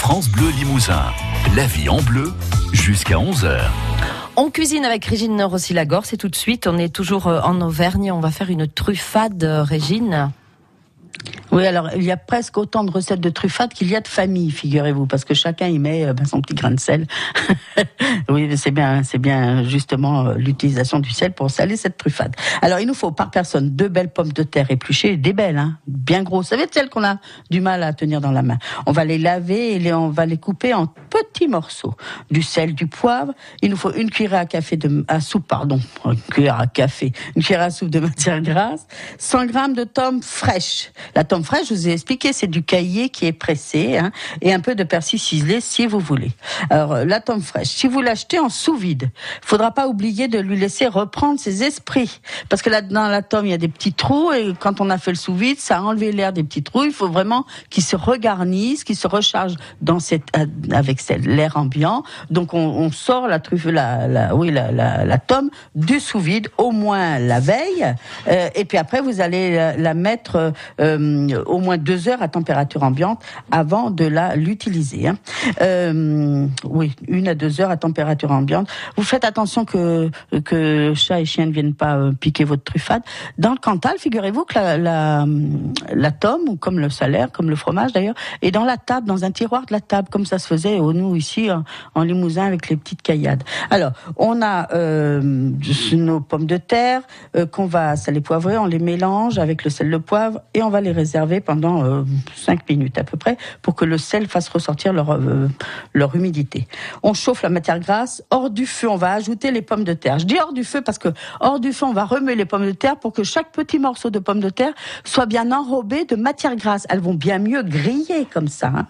France Bleu Limousin. La vie en bleu jusqu'à 11h. On cuisine avec Régine Rossi-Lagor, c'est tout de suite. On est toujours euh, en Auvergne. On va faire une truffade, euh, Régine. Oui, alors il y a presque autant de recettes de truffade qu'il y a de familles, figurez-vous, parce que chacun y met euh, ben, son petit grain de sel. oui, c'est bien, c'est bien justement euh, l'utilisation du sel pour saler cette truffade. Alors il nous faut par personne deux belles pommes de terre épluchées, des belles, hein, bien grosses. Vous savez celles qu'on a du mal à tenir dans la main. On va les laver et on va les couper en petits morceaux. Du sel, du poivre. Il nous faut une cuillère à café de à soupe, pardon, une cuillère à café, une cuillère à soupe de matière grasse, 100 grammes de tomes fraîches. La fraîche, je vous ai expliqué, c'est du caillé qui est pressé hein, et un peu de persil ciselé si vous voulez. Alors euh, la tome fraîche, si vous l'achetez en sous vide, faudra pas oublier de lui laisser reprendre ses esprits parce que là dans la tome il y a des petits trous et quand on a fait le sous vide, ça a enlevé l'air des petits trous. Il faut vraiment qu'il se regarnisse, qu'il se recharge dans cette euh, avec l'air ambiant. Donc on, sort la truffe, la, oui la, la, du sous vide au moins la veille euh, et puis après vous allez la, la mettre euh, au moins deux heures à température ambiante avant de l'utiliser. Hein. Euh, oui, une à deux heures à température ambiante. Vous faites attention que que chat et chien ne viennent pas euh, piquer votre truffade. Dans le Cantal, figurez-vous que la, la, la tome, ou comme le salaire, comme le fromage d'ailleurs, est dans la table, dans un tiroir de la table, comme ça se faisait au nous ici en, Limousin avec les petites caillades. Alors, on a euh, nos pommes de terre euh, qu'on va saler poivrer, on les mélange avec le sel, le poivre et on va les réserver pendant euh, 5 minutes à peu près pour que le sel fasse ressortir leur, euh, leur humidité. On chauffe la matière grasse. Hors du feu, on va ajouter les pommes de terre. Je dis hors du feu parce que hors du feu, on va remuer les pommes de terre pour que chaque petit morceau de pomme de terre soit bien enrobé de matière grasse. Elles vont bien mieux griller comme ça. Hein.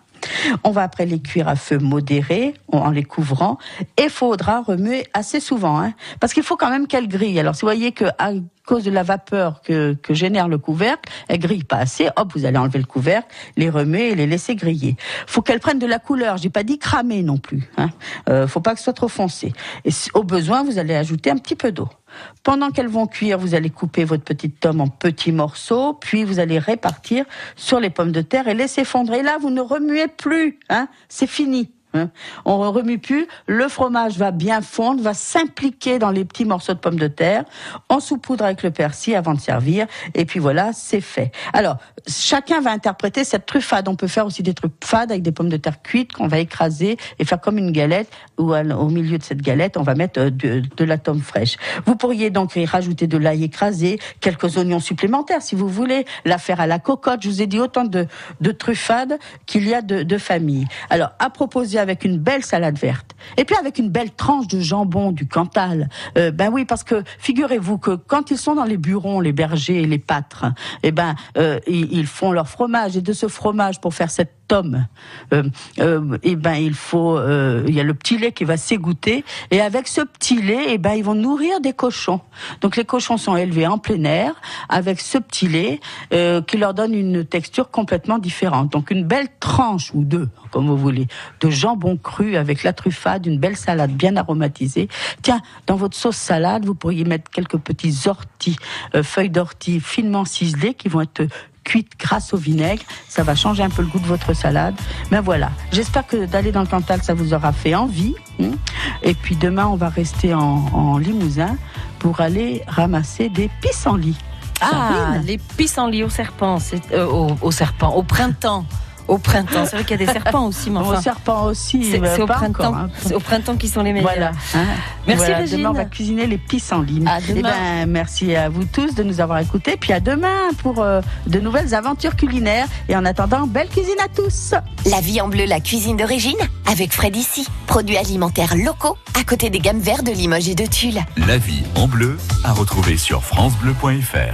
On va après les cuire à feu modéré en les couvrant et faudra remuer assez souvent, hein, parce qu'il faut quand même qu'elles grillent. Alors si vous voyez que à cause de la vapeur que, que génère le couvercle, elles grillent pas assez. Hop, vous allez enlever le couvercle, les remuer et les laisser griller. Faut qu'elles prennent de la couleur. J'ai pas dit cramer non plus. Hein. Euh, faut pas que ce soit trop foncé. Et au besoin, vous allez ajouter un petit peu d'eau. Pendant qu'elles vont cuire, vous allez couper votre petite tome en petits morceaux, puis vous allez répartir sur les pommes de terre et laisser fondre. Et là, vous ne remuez plus, hein, c'est fini. Hein on remue plus, le fromage va bien fondre, va s'impliquer dans les petits morceaux de pommes de terre, on saupoudre avec le persil avant de servir, et puis voilà, c'est fait. Alors, chacun va interpréter cette truffade. On peut faire aussi des truffades avec des pommes de terre cuites qu'on va écraser et faire comme une galette, où au milieu de cette galette, on va mettre de, de la tome fraîche. Vous pourriez donc y rajouter de l'ail écrasé, quelques oignons supplémentaires si vous voulez, la faire à la cocotte. Je vous ai dit autant de, de truffades qu'il y a de, de familles. Alors, à proposer avec une belle salade verte. Et puis avec une belle tranche de jambon du Cantal. Euh, ben oui, parce que figurez-vous que quand ils sont dans les burons, les bergers et les pâtres, eh ben euh, ils, ils, font leur fromage et de ce fromage pour faire cette tome, euh, euh, eh ben il faut, euh, il y a le petit lait qui va s'égoutter et avec ce petit lait, eh ben ils vont nourrir des cochons. Donc les cochons sont élevés en plein air avec ce petit lait qui leur donne une texture complètement différente. Donc une belle tranche ou deux, comme vous voulez, de jambon cru avec la truffade, une belle salade bien aromatisée. Tiens, dans votre sauce salade, vous pourriez mettre quelques petits orties, feuilles d'ortie finement ciselées qui vont être cuite grâce au vinaigre. Ça va changer un peu le goût de votre salade. Mais voilà, j'espère que d'aller dans le Cantal, ça vous aura fait envie. Hein. Et puis demain, on va rester en, en Limousin pour aller ramasser des pissenlits. Ah, les pissenlits au serpent, euh, au, au serpent, au printemps. Au printemps, c'est vrai qu'il y a des serpents aussi, mais enfin, Au serpent aussi, c'est au hein. C'est au printemps qui sont les meilleurs. Voilà. hein. Merci, Voilà, Régine. Demain, on va cuisiner les pissenlits. À Eh demain. ben, merci à vous tous de nous avoir écoutés. Puis à demain pour euh, de nouvelles aventures culinaires. Et en attendant, belle cuisine à tous. La vie en bleu, la cuisine d'origine, avec Fred ici. Produits alimentaires locaux, à côté des gammes vertes de Limoges et de Tulle. La vie en bleu à retrouver sur francebleu.fr.